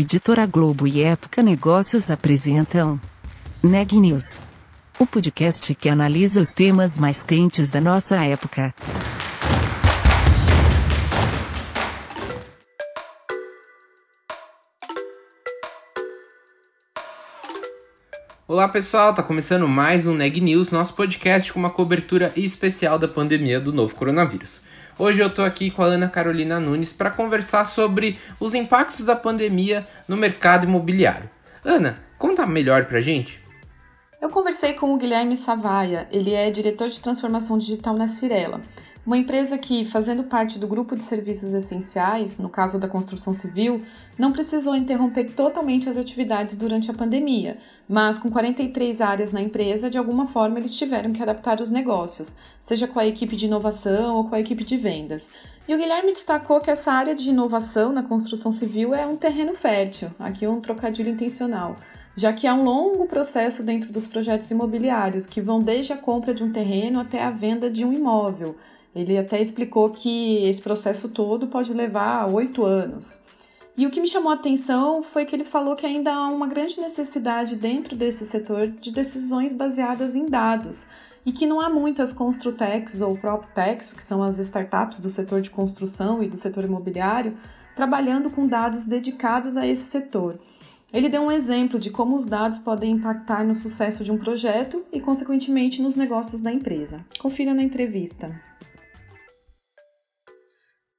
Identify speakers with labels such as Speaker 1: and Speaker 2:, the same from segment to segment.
Speaker 1: Editora Globo e Época Negócios apresentam Neg News, o podcast que analisa os temas mais quentes da nossa época.
Speaker 2: Olá pessoal, tá começando mais um Neg News, nosso podcast com uma cobertura especial da pandemia do novo coronavírus. Hoje eu tô aqui com a Ana Carolina Nunes para conversar sobre os impactos da pandemia no mercado imobiliário. Ana, conta melhor pra gente.
Speaker 3: Eu conversei com o Guilherme Savaia, ele é diretor de transformação digital na Cirela, uma empresa que, fazendo parte do grupo de serviços essenciais, no caso da construção civil, não precisou interromper totalmente as atividades durante a pandemia, mas com 43 áreas na empresa, de alguma forma eles tiveram que adaptar os negócios, seja com a equipe de inovação ou com a equipe de vendas. E o Guilherme destacou que essa área de inovação na construção civil é um terreno fértil, aqui um trocadilho intencional já que há um longo processo dentro dos projetos imobiliários, que vão desde a compra de um terreno até a venda de um imóvel. Ele até explicou que esse processo todo pode levar oito anos. E o que me chamou a atenção foi que ele falou que ainda há uma grande necessidade dentro desse setor de decisões baseadas em dados e que não há muitas construtecs ou proptechs, que são as startups do setor de construção e do setor imobiliário, trabalhando com dados dedicados a esse setor. Ele deu um exemplo de como os dados podem impactar no sucesso de um projeto e, consequentemente, nos negócios da empresa. Confira na entrevista.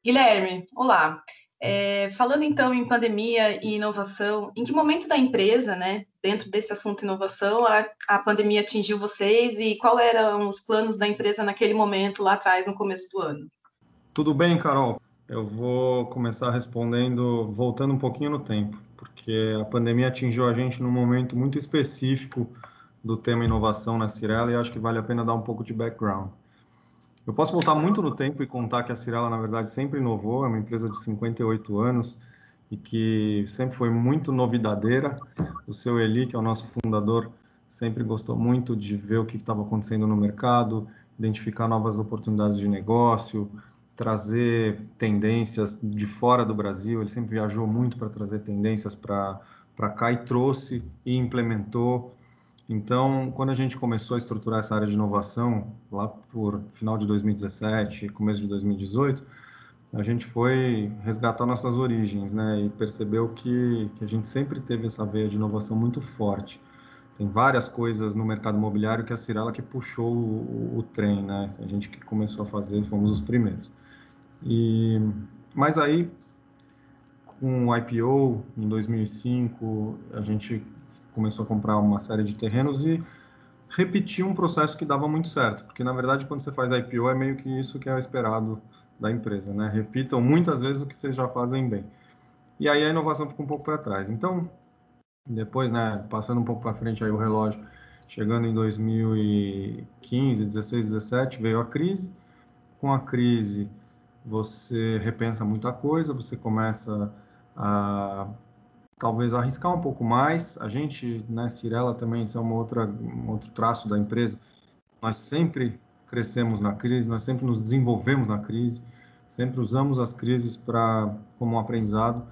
Speaker 3: Guilherme, olá. É, falando então em pandemia e inovação, em que momento da empresa, né, dentro desse assunto inovação, a, a pandemia atingiu vocês e quais eram os planos da empresa naquele momento, lá atrás, no começo do ano?
Speaker 4: Tudo bem, Carol. Eu vou começar respondendo, voltando um pouquinho no tempo, porque a pandemia atingiu a gente num momento muito específico do tema inovação na Cirela e acho que vale a pena dar um pouco de background. Eu posso voltar muito no tempo e contar que a Cirela, na verdade, sempre inovou, é uma empresa de 58 anos e que sempre foi muito novidadeira. O seu Eli, que é o nosso fundador, sempre gostou muito de ver o que estava acontecendo no mercado, identificar novas oportunidades de negócio, trazer tendências de fora do Brasil. Ele sempre viajou muito para trazer tendências para cá e trouxe e implementou então, quando a gente começou a estruturar essa área de inovação, lá por final de 2017, começo de 2018, a gente foi resgatar nossas origens, né? E percebeu que, que a gente sempre teve essa veia de inovação muito forte. Tem várias coisas no mercado imobiliário que a Cirela que puxou o, o trem, né? A gente que começou a fazer, fomos os primeiros. E, mas aí, com o IPO em 2005, a gente começou a comprar uma série de terrenos e repetir um processo que dava muito certo, porque na verdade quando você faz IPO é meio que isso que é esperado da empresa, né? Repitam muitas vezes o que vocês já fazem bem. E aí a inovação fica um pouco para trás. Então, depois, né, passando um pouco para frente aí o relógio, chegando em 2015, 16, 17, veio a crise. Com a crise, você repensa muita coisa, você começa a talvez arriscar um pouco mais. A gente, né, Cirela também, isso é uma outra, um outro traço da empresa. Nós sempre crescemos na crise, nós sempre nos desenvolvemos na crise, sempre usamos as crises para como um aprendizado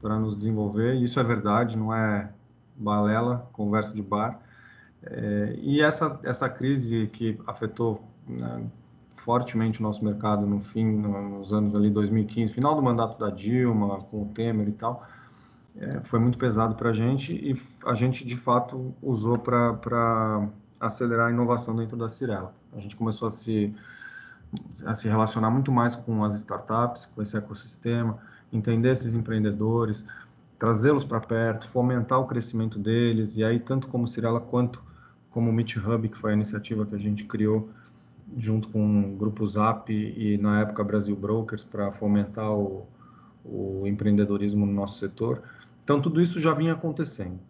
Speaker 4: para nos desenvolver. Isso é verdade, não é balela, conversa de bar. É, e essa essa crise que afetou né, fortemente o nosso mercado no fim, nos anos ali 2015, final do mandato da Dilma, com o Temer e tal, é, foi muito pesado para a gente e a gente, de fato, usou para acelerar a inovação dentro da Cirela. A gente começou a se, a se relacionar muito mais com as startups, com esse ecossistema, entender esses empreendedores, trazê-los para perto, fomentar o crescimento deles, e aí, tanto como Cirela quanto como o Meet Hub, que foi a iniciativa que a gente criou junto com o Grupo Zap e, na época, Brasil Brokers, para fomentar o, o empreendedorismo no nosso setor. Então, tudo isso já vinha acontecendo.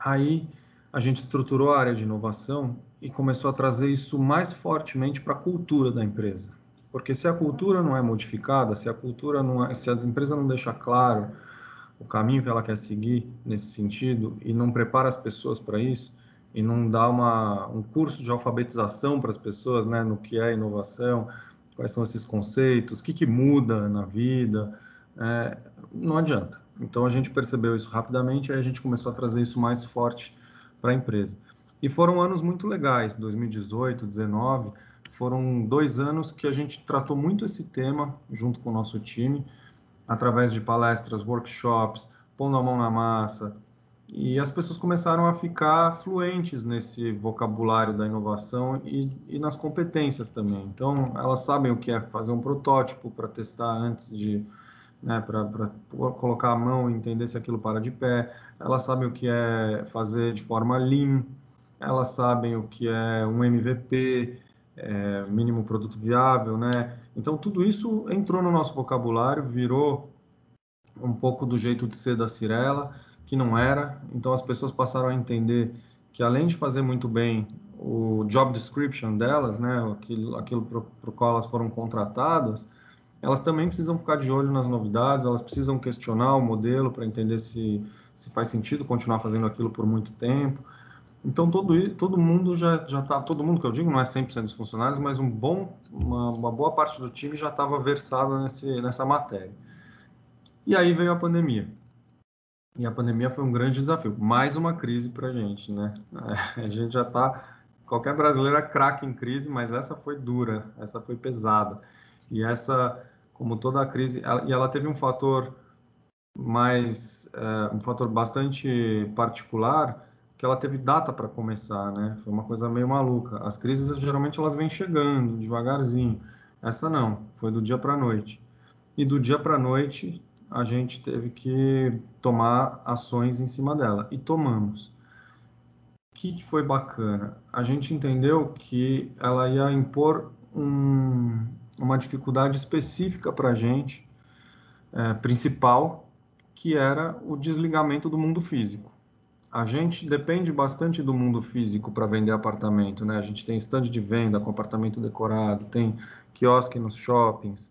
Speaker 4: Aí, a gente estruturou a área de inovação e começou a trazer isso mais fortemente para a cultura da empresa. Porque se a cultura não é modificada, se a cultura não é, se a empresa não deixa claro o caminho que ela quer seguir nesse sentido e não prepara as pessoas para isso e não dá uma, um curso de alfabetização para as pessoas, né, no que é inovação, quais são esses conceitos, o que, que muda na vida, é, não adianta Então a gente percebeu isso rapidamente e a gente começou a trazer isso mais forte para a empresa. E foram anos muito legais, 2018, 2019, foram dois anos que a gente tratou muito esse tema junto com o nosso time, através de palestras, workshops, pondo a mão na massa, e as pessoas começaram a ficar fluentes nesse vocabulário da inovação e, e nas competências também. Então, elas sabem o que é fazer um protótipo para testar antes de, né, para colocar a mão e entender se aquilo para de pé. Elas sabem o que é fazer de forma lean. Elas sabem o que é um MVP, é, mínimo produto viável, né? Então, tudo isso entrou no nosso vocabulário, virou um pouco do jeito de ser da Cirela que não era. Então as pessoas passaram a entender que além de fazer muito bem o job description delas, né, aquilo, aquilo para o qual elas foram contratadas, elas também precisam ficar de olho nas novidades, elas precisam questionar o modelo para entender se, se faz sentido continuar fazendo aquilo por muito tempo. Então todo todo mundo já já tá, todo mundo que eu digo não é 100% dos funcionários, mas um bom uma, uma boa parte do time já estava versado nesse nessa matéria. E aí veio a pandemia. E a pandemia foi um grande desafio. Mais uma crise para a gente, né? A gente já está. Qualquer brasileiro é craque em crise, mas essa foi dura, essa foi pesada. E essa, como toda a crise, ela, e ela teve um fator mais. É, um fator bastante particular, que ela teve data para começar, né? Foi uma coisa meio maluca. As crises geralmente elas vêm chegando devagarzinho. Essa não, foi do dia para a noite. E do dia para a noite a gente teve que tomar ações em cima dela e tomamos. O que, que foi bacana? A gente entendeu que ela ia impor um, uma dificuldade específica para a gente, é, principal, que era o desligamento do mundo físico. A gente depende bastante do mundo físico para vender apartamento, né? A gente tem stand de venda com apartamento decorado, tem quiosque nos shoppings,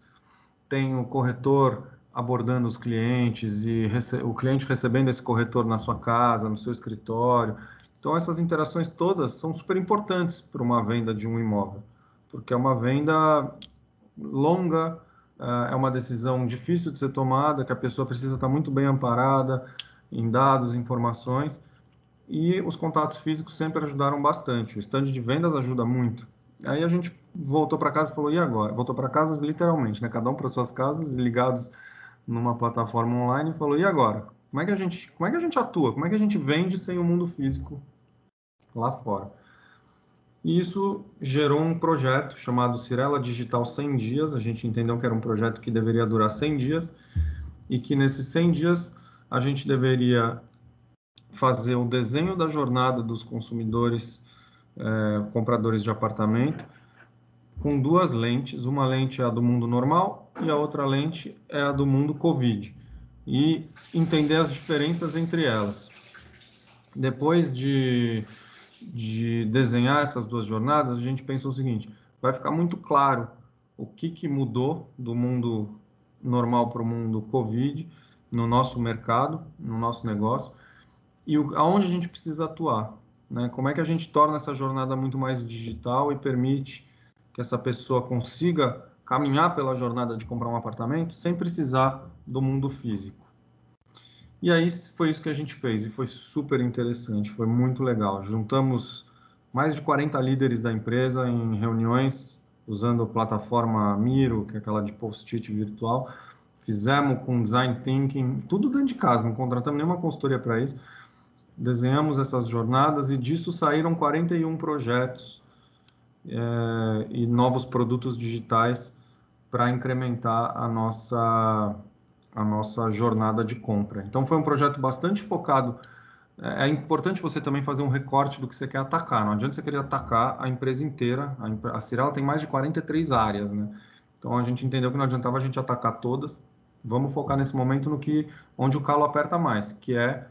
Speaker 4: tem o corretor abordando os clientes e o cliente recebendo esse corretor na sua casa, no seu escritório. Então, essas interações todas são super importantes para uma venda de um imóvel, porque é uma venda longa, eh, é uma decisão difícil de ser tomada, que a pessoa precisa estar muito bem amparada em dados, informações, e os contatos físicos sempre ajudaram bastante. O stand de vendas ajuda muito. Aí a gente voltou para casa e falou: e agora? Voltou para casa literalmente, né? Cada um para suas casas, ligados numa plataforma online e falou: e agora? Como é que a gente, como é que a gente atua? Como é que a gente vende sem o mundo físico lá fora? E isso gerou um projeto chamado Cirela Digital 100 dias. A gente entendeu que era um projeto que deveria durar 100 dias e que nesses 100 dias a gente deveria fazer o desenho da jornada dos consumidores, eh, compradores de apartamento, com duas lentes. Uma lente é a do mundo normal e a outra lente é a do mundo Covid. E entender as diferenças entre elas. Depois de, de desenhar essas duas jornadas, a gente pensou o seguinte: vai ficar muito claro o que, que mudou do mundo normal para o mundo Covid no nosso mercado, no nosso negócio, e o, aonde a gente precisa atuar. Né? Como é que a gente torna essa jornada muito mais digital e permite que essa pessoa consiga caminhar pela jornada de comprar um apartamento sem precisar do mundo físico. E aí foi isso que a gente fez e foi super interessante, foi muito legal. Juntamos mais de 40 líderes da empresa em reuniões usando a plataforma Miro, que é aquela de post-it virtual. Fizemos com design thinking, tudo dentro de casa, não contratamos nenhuma consultoria para isso. Desenhamos essas jornadas e disso saíram 41 projetos é, e novos produtos digitais para incrementar a nossa, a nossa jornada de compra. Então, foi um projeto bastante focado. É, é importante você também fazer um recorte do que você quer atacar. Não adianta você querer atacar a empresa inteira. A, a Cirela tem mais de 43 áreas, né? Então, a gente entendeu que não adiantava a gente atacar todas. Vamos focar nesse momento no que onde o calo aperta mais, que é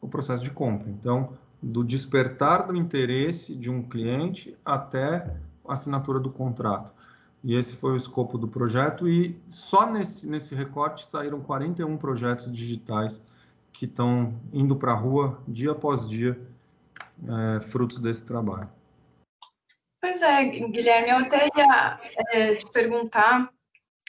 Speaker 4: o processo de compra. Então, do despertar do interesse de um cliente até a assinatura do contrato. E esse foi o escopo do projeto e só nesse, nesse recorte saíram 41 projetos digitais que estão indo para a rua dia após dia, é, frutos desse trabalho.
Speaker 3: Pois é, Guilherme, eu até ia é, te perguntar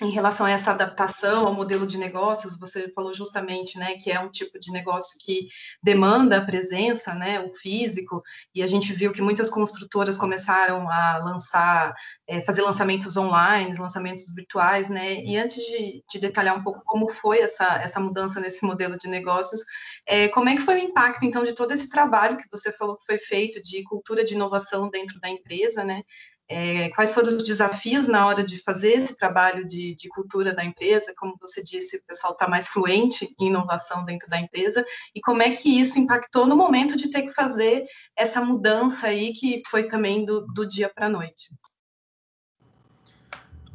Speaker 3: em relação a essa adaptação ao modelo de negócios, você falou justamente, né, que é um tipo de negócio que demanda a presença, né, o físico, e a gente viu que muitas construtoras começaram a lançar, é, fazer lançamentos online, lançamentos virtuais, né, e antes de, de, detalhar um pouco como foi essa, essa mudança nesse modelo de negócios, é, como é que foi o impacto, então, de todo esse trabalho que você falou que foi feito de cultura de inovação dentro da empresa, né, é, quais foram os desafios na hora de fazer esse trabalho de, de cultura da empresa? Como você disse, o pessoal está mais fluente em inovação dentro da empresa, e como é que isso impactou no momento de ter que fazer essa mudança aí, que foi também do, do dia para a noite?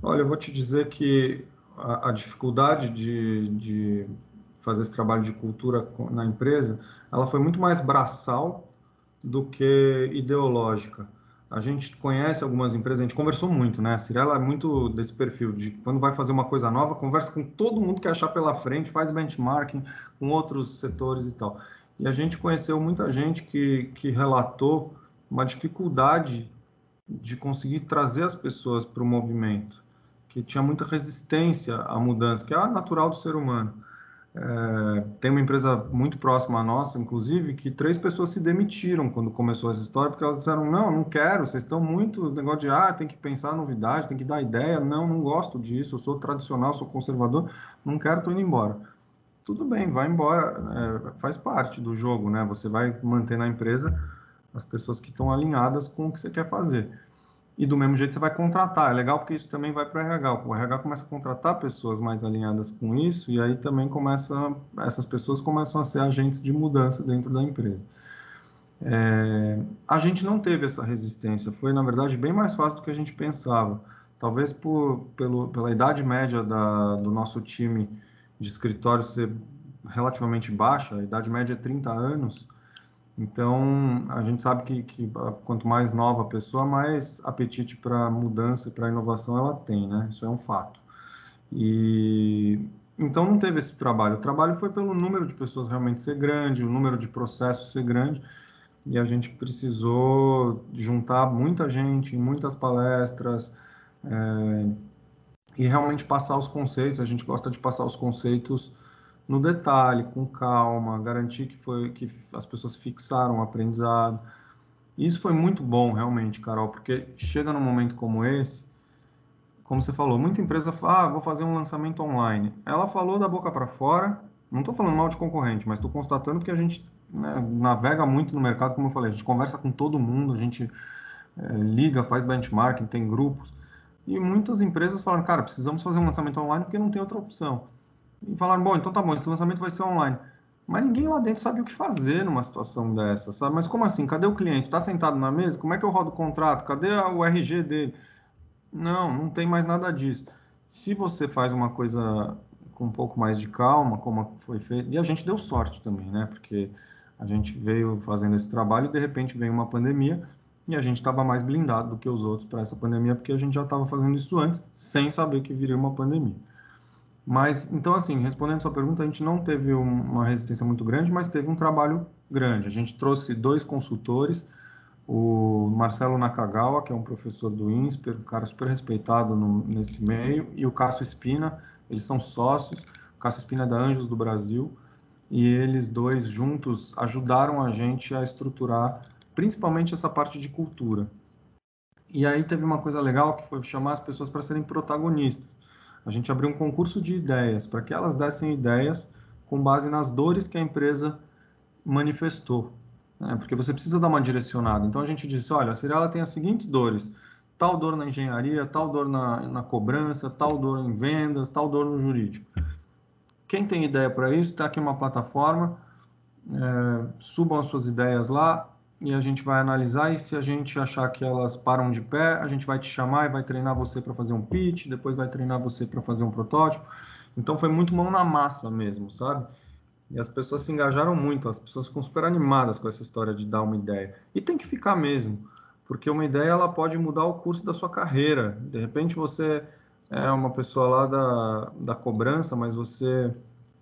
Speaker 4: Olha, eu vou te dizer que a, a dificuldade de, de fazer esse trabalho de cultura na empresa, ela foi muito mais braçal do que ideológica a gente conhece algumas empresas, a gente conversou muito, né? A Cirela é muito desse perfil de quando vai fazer uma coisa nova, conversa com todo mundo que achar pela frente, faz benchmarking com outros setores e tal. E a gente conheceu muita gente que, que relatou uma dificuldade de conseguir trazer as pessoas para o movimento, que tinha muita resistência à mudança, que é natural do ser humano. É, tem uma empresa muito próxima à nossa, inclusive, que três pessoas se demitiram quando começou essa história, porque elas disseram: não, não quero, vocês estão muito negócio de ah, tem que pensar novidade, tem que dar ideia. Não, não gosto disso, eu sou tradicional, sou conservador, não quero, estou indo embora. Tudo bem, vai embora, é, faz parte do jogo, né? Você vai manter na empresa as pessoas que estão alinhadas com o que você quer fazer. E do mesmo jeito você vai contratar. É legal porque isso também vai para o RH. O RH começa a contratar pessoas mais alinhadas com isso e aí também começa essas pessoas começam a ser agentes de mudança dentro da empresa. É, a gente não teve essa resistência. Foi na verdade bem mais fácil do que a gente pensava. Talvez por pelo, pela idade média da, do nosso time de escritório ser relativamente baixa, a idade média é 30 anos. Então, a gente sabe que, que quanto mais nova a pessoa, mais apetite para mudança e para inovação ela tem, né? Isso é um fato. E então não teve esse trabalho. O trabalho foi pelo número de pessoas realmente ser grande, o número de processos ser grande, e a gente precisou juntar muita gente em muitas palestras é, e realmente passar os conceitos. A gente gosta de passar os conceitos no detalhe, com calma, garantir que foi que as pessoas fixaram o aprendizado. Isso foi muito bom, realmente, Carol, porque chega num momento como esse, como você falou, muita empresa fala, ah, vou fazer um lançamento online. Ela falou da boca para fora, não estou falando mal de concorrente, mas estou constatando que a gente né, navega muito no mercado, como eu falei, a gente conversa com todo mundo, a gente é, liga, faz benchmarking, tem grupos, e muitas empresas falam, cara, precisamos fazer um lançamento online porque não tem outra opção e falaram, bom, então tá bom, esse lançamento vai ser online. Mas ninguém lá dentro sabe o que fazer numa situação dessa, sabe? Mas como assim? Cadê o cliente? Está sentado na mesa? Como é que eu rodo o contrato? Cadê o RG dele? Não, não tem mais nada disso. Se você faz uma coisa com um pouco mais de calma, como foi feito, e a gente deu sorte também, né? Porque a gente veio fazendo esse trabalho e de repente veio uma pandemia e a gente estava mais blindado do que os outros para essa pandemia, porque a gente já estava fazendo isso antes, sem saber que viria uma pandemia. Mas, então, assim, respondendo sua pergunta, a gente não teve uma resistência muito grande, mas teve um trabalho grande. A gente trouxe dois consultores, o Marcelo Nakagawa, que é um professor do INSPER, um cara super respeitado no, nesse meio, e o Cássio Espina, eles são sócios. O Cássio Espina é da Anjos do Brasil, e eles dois juntos ajudaram a gente a estruturar principalmente essa parte de cultura. E aí teve uma coisa legal que foi chamar as pessoas para serem protagonistas a gente abriu um concurso de ideias para que elas dessem ideias com base nas dores que a empresa manifestou. Né? Porque você precisa dar uma direcionada. Então a gente disse: olha, a Cirela tem as seguintes dores: tal dor na engenharia, tal dor na, na cobrança, tal dor em vendas, tal dor no jurídico. Quem tem ideia para isso, está aqui uma plataforma. É, subam as suas ideias lá, e a gente vai analisar e se a gente achar que elas param de pé, a gente vai te chamar e vai treinar você para fazer um pitch, depois vai treinar você para fazer um protótipo. Então foi muito mão na massa mesmo, sabe? E as pessoas se engajaram muito, as pessoas ficam super animadas com essa história de dar uma ideia. E tem que ficar mesmo, porque uma ideia ela pode mudar o curso da sua carreira. De repente você é uma pessoa lá da, da cobrança, mas você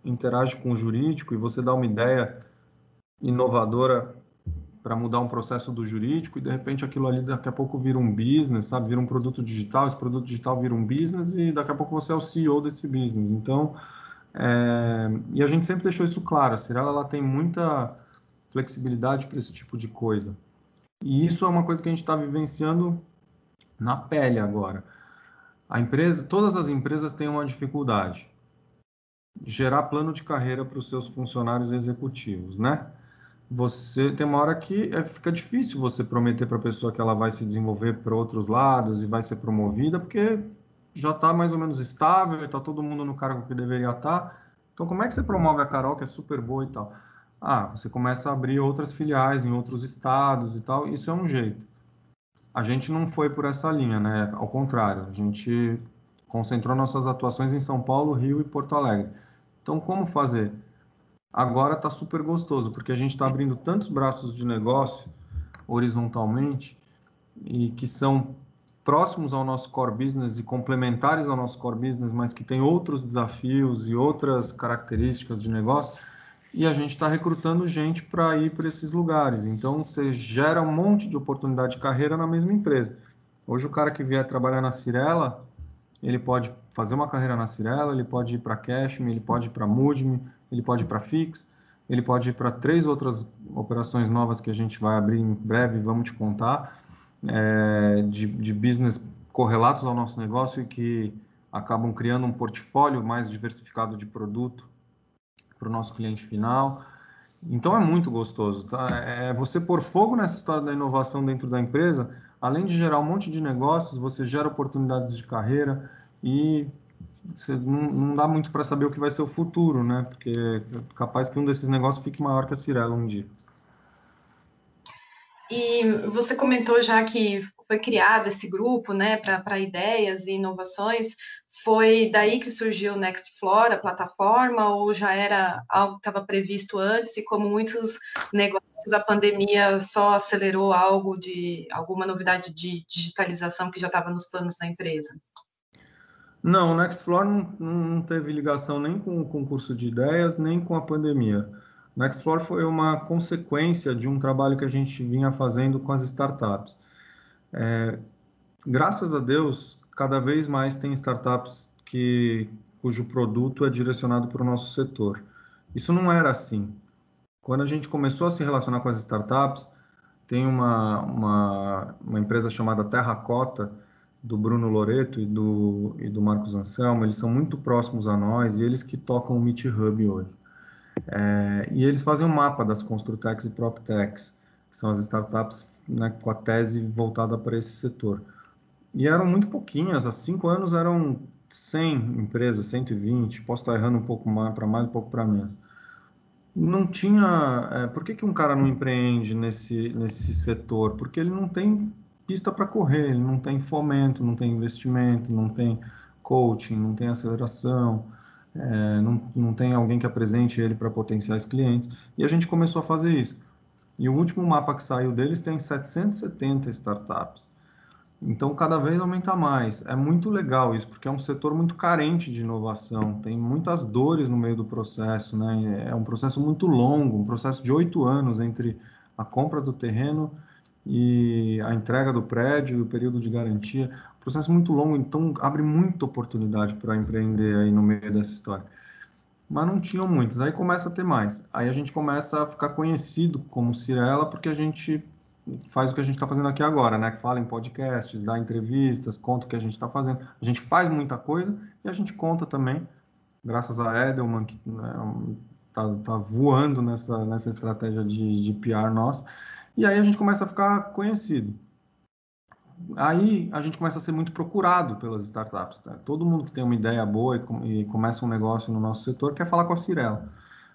Speaker 4: interage com o jurídico e você dá uma ideia inovadora para mudar um processo do jurídico e de repente aquilo ali daqui a pouco vira um business, sabe? Vira um produto digital, esse produto digital vira um business e daqui a pouco você é o CEO desse business. Então, é... e a gente sempre deixou isso claro, a Cirela ela tem muita flexibilidade para esse tipo de coisa. E isso é uma coisa que a gente está vivenciando na pele agora. A empresa, todas as empresas têm uma dificuldade gerar plano de carreira para os seus funcionários executivos, né? Você tem uma hora que é, fica difícil você prometer para a pessoa que ela vai se desenvolver para outros lados e vai ser promovida, porque já está mais ou menos estável, está todo mundo no cargo que deveria estar. Tá. Então, como é que você promove a Carol, que é super boa e tal? Ah, você começa a abrir outras filiais em outros estados e tal, isso é um jeito. A gente não foi por essa linha, né? Ao contrário, a gente concentrou nossas atuações em São Paulo, Rio e Porto Alegre. Então, como fazer? Agora está super gostoso, porque a gente está abrindo tantos braços de negócio horizontalmente e que são próximos ao nosso core business e complementares ao nosso core business, mas que têm outros desafios e outras características de negócio, e a gente está recrutando gente para ir para esses lugares. Então, você gera um monte de oportunidade de carreira na mesma empresa. Hoje, o cara que vier trabalhar na Cirela, ele pode fazer uma carreira na Cirela, ele pode ir para Cashme, ele pode ir para Moodme, ele pode ir para Fix, ele pode ir para três outras operações novas que a gente vai abrir em breve, vamos te contar, é, de, de business correlatos ao nosso negócio e que acabam criando um portfólio mais diversificado de produto para o nosso cliente final. Então é muito gostoso. Tá? É você pôr fogo nessa história da inovação dentro da empresa, além de gerar um monte de negócios, você gera oportunidades de carreira e você não, não dá muito para saber o que vai ser o futuro, né? Porque é capaz que um desses negócios fique maior que a Cirela um dia.
Speaker 3: E você comentou já que foi criado esse grupo, né, para ideias e inovações. Foi daí que surgiu o Nextfloor, a plataforma, ou já era algo que estava previsto antes? E como muitos negócios, a pandemia só acelerou algo de alguma novidade de digitalização que já estava nos planos da empresa?
Speaker 4: Não, o Nextfloor não, não teve ligação nem com o concurso de ideias, nem com a pandemia. Nextfloor foi uma consequência de um trabalho que a gente vinha fazendo com as startups. É, graças a Deus, cada vez mais tem startups que, cujo produto é direcionado para o nosso setor. Isso não era assim. Quando a gente começou a se relacionar com as startups, tem uma, uma, uma empresa chamada Terracota, do Bruno Loreto e do, e do Marcos Anselmo, eles são muito próximos a nós e eles que tocam o Meet Hub hoje. É, e eles fazem um mapa das Construtex e PropTechs, que são as startups né, com a tese voltada para esse setor. E eram muito pouquinhas, há cinco anos eram 100 empresas, 120, posso estar errando um pouco mais para mais, um pouco para menos. Não tinha. É, por que, que um cara não empreende nesse, nesse setor? Porque ele não tem pista para correr, ele não tem fomento, não tem investimento, não tem coaching, não tem aceleração, é, não, não tem alguém que apresente ele para potenciais clientes. E a gente começou a fazer isso. E o último mapa que saiu deles tem 770 startups. Então, cada vez aumenta mais. É muito legal isso, porque é um setor muito carente de inovação, tem muitas dores no meio do processo, né? É um processo muito longo, um processo de oito anos entre a compra do terreno e a entrega do prédio, o período de garantia. Processo muito longo, então abre muita oportunidade para empreender aí no meio dessa história. Mas não tinham muitos, aí começa a ter mais. Aí a gente começa a ficar conhecido como Cirela, porque a gente faz o que a gente está fazendo aqui agora, né? Fala em podcasts, dá entrevistas, conta o que a gente está fazendo. A gente faz muita coisa e a gente conta também, graças a Edelman, que né, tá, tá, voando nessa, nessa estratégia de, de PR nossa. E aí a gente começa a ficar conhecido. Aí a gente começa a ser muito procurado pelas startups. Tá? Todo mundo que tem uma ideia boa e, e começa um negócio no nosso setor quer falar com a Cirela.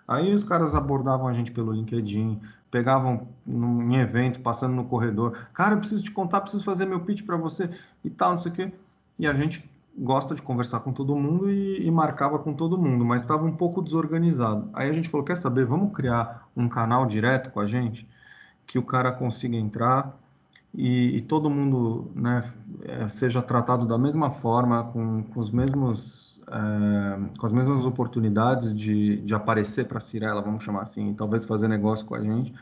Speaker 4: Aí os caras abordavam a gente pelo LinkedIn, pegavam em evento, passando no corredor. Cara, eu preciso te contar, preciso fazer meu pitch para você e tal, não sei o quê. E a gente gosta de conversar com todo mundo e, e marcava com todo mundo, mas estava um pouco desorganizado. Aí a gente falou: quer saber? Vamos criar um canal direto com a gente, que o cara consiga entrar e, e todo mundo né, é, seja tratado da mesma forma, com, com os mesmos é, com as mesmas oportunidades de, de aparecer para a Cirela, vamos chamar assim, talvez fazer negócio com a gente.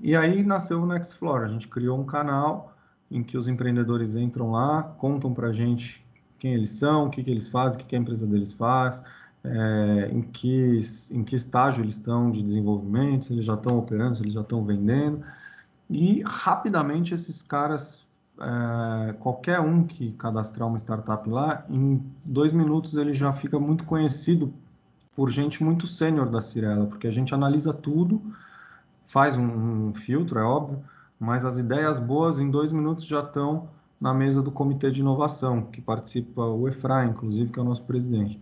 Speaker 4: E aí nasceu o Next Floor. A gente criou um canal em que os empreendedores entram lá, contam para a gente quem eles são, o que, que eles fazem, o que, que a empresa deles faz, é, em, que, em que estágio eles estão de desenvolvimento, se eles já estão operando, se eles já estão vendendo. E rapidamente esses caras, é, qualquer um que cadastrar uma startup lá, em dois minutos ele já fica muito conhecido por gente muito sênior da Cirela, porque a gente analisa tudo, faz um, um filtro, é óbvio, mas as ideias boas em dois minutos já estão na mesa do comitê de inovação, que participa o Efraim, inclusive, que é o nosso presidente.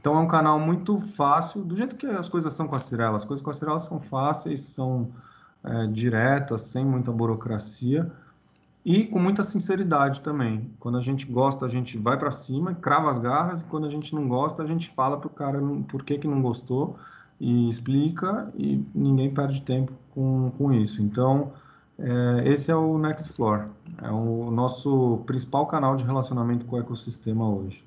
Speaker 4: Então é um canal muito fácil, do jeito que as coisas são com a Cirela. As coisas com a Cirela são fáceis, são é, diretas, sem muita burocracia e com muita sinceridade também. Quando a gente gosta, a gente vai para cima, crava as garras, e quando a gente não gosta, a gente fala para o cara por que, que não gostou e explica e ninguém perde tempo com, com isso. Então, é, esse é o Next Floor, é o nosso principal canal de relacionamento com o ecossistema hoje.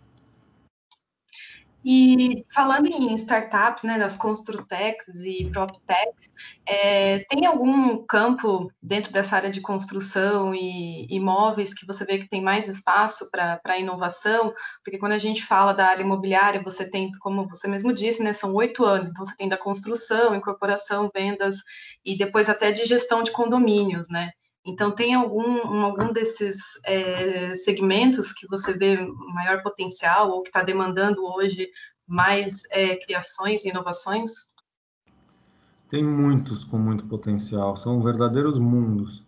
Speaker 3: E falando em startups, né, das Construtex e PropTechs, é, tem algum campo dentro dessa área de construção e imóveis que você vê que tem mais espaço para inovação? Porque quando a gente fala da área imobiliária, você tem, como você mesmo disse, né, são oito anos, então você tem da construção, incorporação, vendas e depois até de gestão de condomínios, né? Então, tem algum, algum desses é, segmentos que você vê maior potencial ou que está demandando hoje mais é, criações e inovações?
Speaker 4: Tem muitos com muito potencial, são verdadeiros mundos.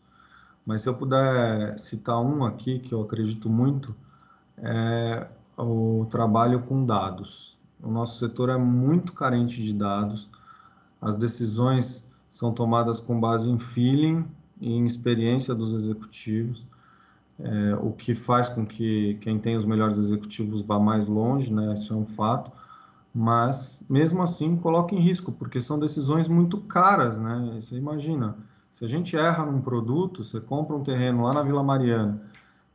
Speaker 4: Mas se eu puder citar um aqui que eu acredito muito, é o trabalho com dados. O nosso setor é muito carente de dados, as decisões são tomadas com base em feeling em experiência dos executivos, é, o que faz com que quem tem os melhores executivos vá mais longe, né? Isso é um fato. Mas mesmo assim coloca em risco, porque são decisões muito caras, né? Você imagina, se a gente erra num produto, você compra um terreno lá na Vila Mariana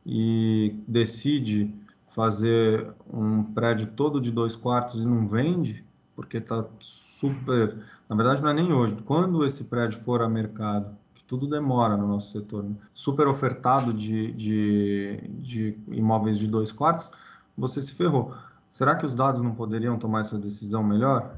Speaker 4: e decide fazer um prédio todo de dois quartos e não vende, porque está super. Na verdade, não é nem hoje. Quando esse prédio for a mercado tudo demora no nosso setor. Né? Super ofertado de, de, de imóveis de dois quartos, você se ferrou. Será que os dados não poderiam tomar essa decisão melhor?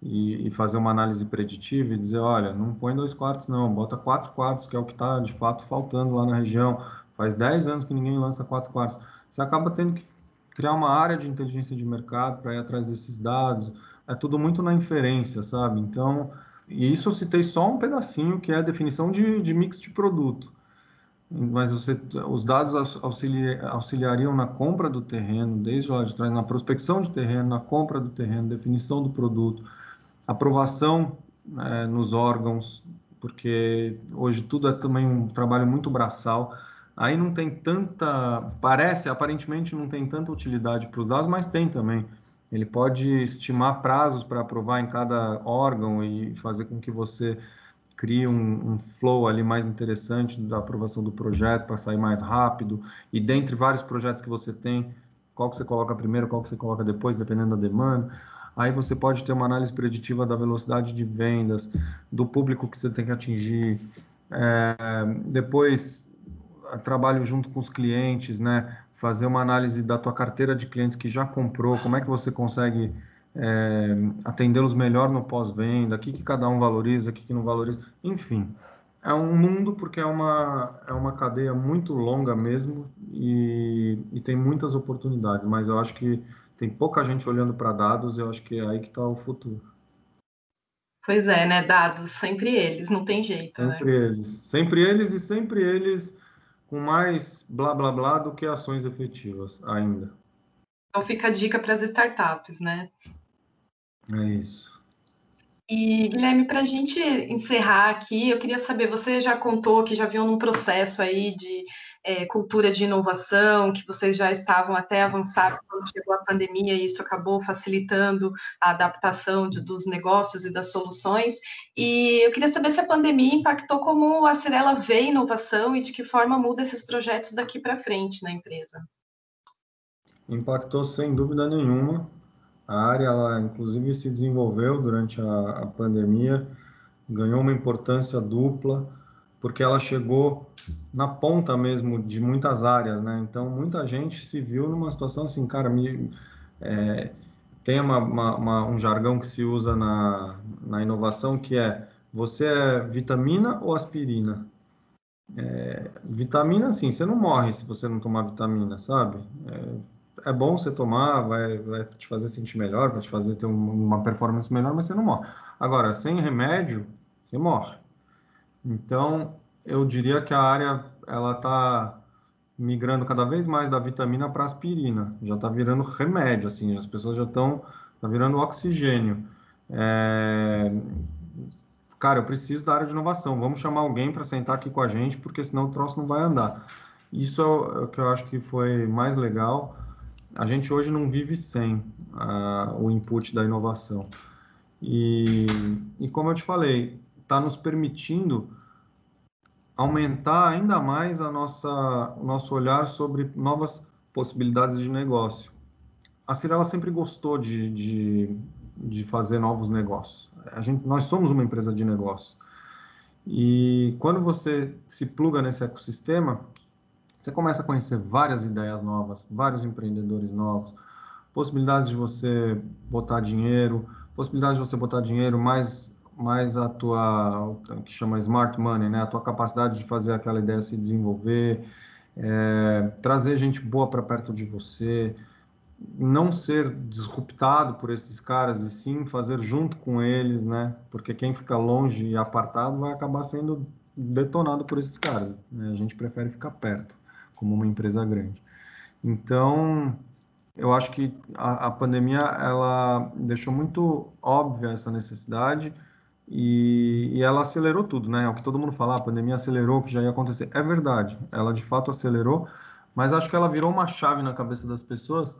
Speaker 4: E, e, fazer uma análise preditiva e dizer, olha, não põe dois quartos não, bota quatro quartos, que é o que está de fato faltando lá na região. Faz dez anos que ninguém lança quatro quartos. Você acaba tendo que criar uma área de inteligência de mercado para ir atrás desses dados. É tudo muito na inferência, sabe? Então, e isso eu citei só um pedacinho, que é a definição de, de mix de produto. Mas você, os dados auxiliariam na compra do terreno, desde lá de trás, na prospecção de terreno, na compra do terreno, definição do produto, aprovação é, nos órgãos, porque hoje tudo é também um trabalho muito braçal. Aí não tem tanta, parece, aparentemente não tem tanta utilidade para os dados, mas tem também ele pode estimar prazos para aprovar em cada órgão e fazer com que você crie um, um flow ali mais interessante da aprovação do projeto para sair mais rápido. E dentre vários projetos que você tem, qual que você coloca primeiro, qual que você coloca depois, dependendo da demanda. Aí você pode ter uma análise preditiva da velocidade de vendas, do público que você tem que atingir. É, depois, trabalho junto com os clientes, né? Fazer uma análise da tua carteira de clientes que já comprou, como é que você consegue é, atendê-los melhor no pós-venda, o que, que cada um valoriza, o que, que não valoriza, enfim. É um mundo porque é uma, é uma cadeia muito longa mesmo e, e tem muitas oportunidades, mas eu acho que tem pouca gente olhando para dados, eu acho que é aí que está o futuro.
Speaker 3: Pois é, né? Dados, sempre eles, não tem jeito,
Speaker 4: sempre né? Sempre eles. Sempre eles e sempre eles com mais blá blá blá do que ações efetivas ainda.
Speaker 3: Então fica a dica para as startups, né?
Speaker 4: É isso.
Speaker 3: E, Guilherme, para a gente encerrar aqui, eu queria saber, você já contou que já viu num processo aí de é, cultura de inovação, que vocês já estavam até avançados quando chegou a pandemia, e isso acabou facilitando a adaptação de, dos negócios e das soluções. E eu queria saber se a pandemia impactou como a Cirela vê inovação e de que forma muda esses projetos daqui para frente na empresa.
Speaker 4: Impactou sem dúvida nenhuma. A área, ela, inclusive, se desenvolveu durante a, a pandemia, ganhou uma importância dupla porque ela chegou na ponta mesmo de muitas áreas, né? Então, muita gente se viu numa situação assim, cara, me, é, tem uma, uma, uma, um jargão que se usa na, na inovação que é você é vitamina ou aspirina? É, vitamina, sim, você não morre se você não tomar vitamina, sabe? É, é, bom você tomar, vai, vai te fazer sentir melhor, vai te fazer ter uma performance melhor, mas você não morre. Agora, sem remédio, você morre. Então, eu diria que a área ela está migrando cada vez mais da vitamina para aspirina. Já está virando remédio, assim, as pessoas já estão tá virando oxigênio. É, cara, eu preciso da área de inovação, vamos chamar alguém para sentar aqui com a gente, porque senão o troço não vai andar. Isso é o, é que eu acho que foi mais legal. A gente hoje não vive sem uh, o input da inovação. E, e como eu te falei, está nos permitindo aumentar ainda mais a nossa, o nosso olhar sobre novas possibilidades de negócio. A Cirela sempre gostou de, de, de fazer novos negócios a gente, nós somos uma empresa de negócio. E quando você se pluga nesse ecossistema, você começa a conhecer várias ideias novas, vários empreendedores novos, possibilidades de você botar dinheiro, possibilidade de você botar dinheiro mais mais a tua que chama smart money, né? A tua capacidade de fazer aquela ideia se desenvolver, é, trazer gente boa para perto de você, não ser disruptado por esses caras e sim fazer junto com eles, né? Porque quem fica longe e apartado vai acabar sendo detonado por esses caras. Né? A gente prefere ficar perto, como uma empresa grande. Então, eu acho que a, a pandemia ela deixou muito óbvia essa necessidade e, e, ela acelerou tudo, né? É o que todo mundo fala, a pandemia acelerou o que já ia acontecer. É verdade, ela de fato acelerou, mas acho que ela virou uma chave na cabeça das pessoas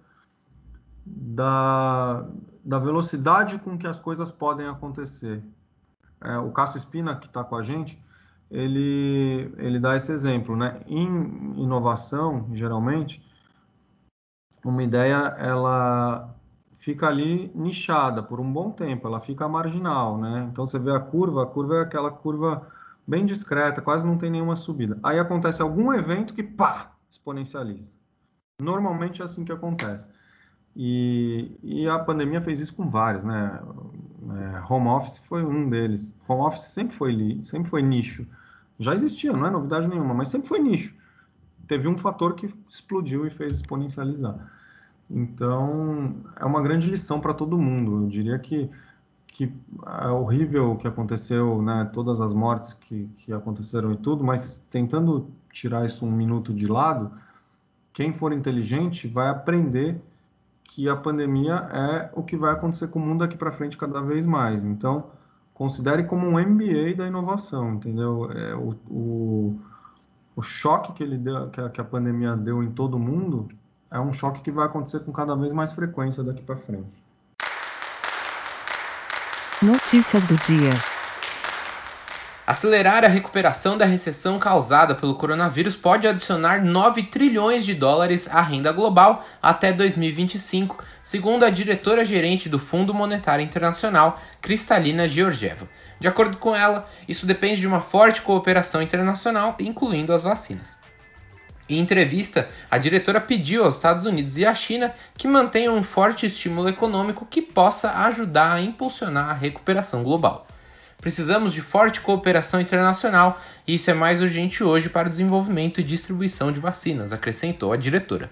Speaker 4: da, da velocidade com que as coisas podem acontecer. É, o Cássio Espina, que está com a gente, ele, ele dá esse exemplo. Né? Em inovação, geralmente, uma ideia ela fica ali nichada por um bom tempo, ela fica marginal. Né? Então, você vê a curva, a curva é aquela curva bem discreta, quase não tem nenhuma subida. Aí acontece algum evento que, pá, exponencializa. Normalmente é assim que acontece. E, e a pandemia fez isso com vários, né? É, home office foi um deles. Home office sempre foi, sempre foi nicho. Já existia, não é novidade nenhuma, mas sempre foi nicho. Teve um fator que explodiu e fez exponencializar. Então, é uma grande lição para todo mundo. Eu diria que, que é horrível o que aconteceu, né? Todas as mortes que, que aconteceram e tudo, mas tentando tirar isso um minuto de lado, quem for inteligente vai aprender que a pandemia é o que vai acontecer com o mundo daqui para frente cada vez mais. Então, considere como um MBA da inovação, entendeu? É, o, o, o choque que, ele deu, que a, que a pandemia deu em todo mundo é um choque que vai acontecer com cada vez mais frequência daqui para frente.
Speaker 1: Notícias do dia.
Speaker 2: Acelerar a recuperação da recessão causada pelo coronavírus pode adicionar 9 trilhões de dólares à renda global até 2025, segundo a diretora-gerente do Fundo Monetário Internacional, Kristalina Georgieva. De acordo com ela, isso depende de uma forte cooperação internacional, incluindo as vacinas. Em entrevista, a diretora pediu aos Estados Unidos e à China que mantenham um forte estímulo econômico que possa ajudar a impulsionar a recuperação global. Precisamos de forte cooperação internacional e isso é mais urgente hoje para o desenvolvimento e distribuição de vacinas, acrescentou a diretora.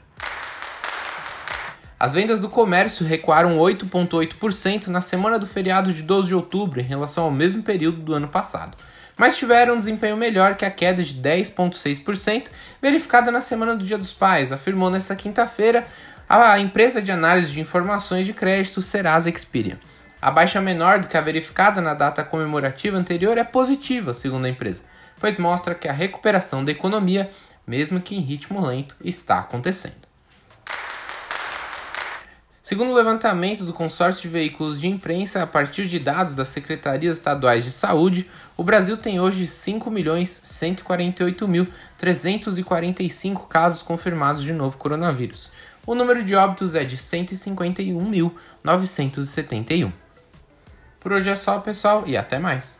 Speaker 2: As vendas do comércio recuaram 8,8% na semana do feriado de 12 de outubro em relação ao mesmo período do ano passado, mas tiveram um desempenho melhor que a queda de 10,6% verificada na semana do Dia dos Pais, afirmou nesta quinta-feira a empresa de análise de informações de crédito Serasa Experian. A baixa menor do que a verificada na data comemorativa anterior é positiva, segundo a empresa, pois mostra que a recuperação da economia, mesmo que em ritmo lento, está acontecendo. Segundo o levantamento do consórcio de veículos de imprensa, a partir de dados das secretarias estaduais de saúde, o Brasil tem hoje 5.148.345 casos confirmados de novo coronavírus. O número de óbitos é de 151.971. Por hoje é só, pessoal, e até mais.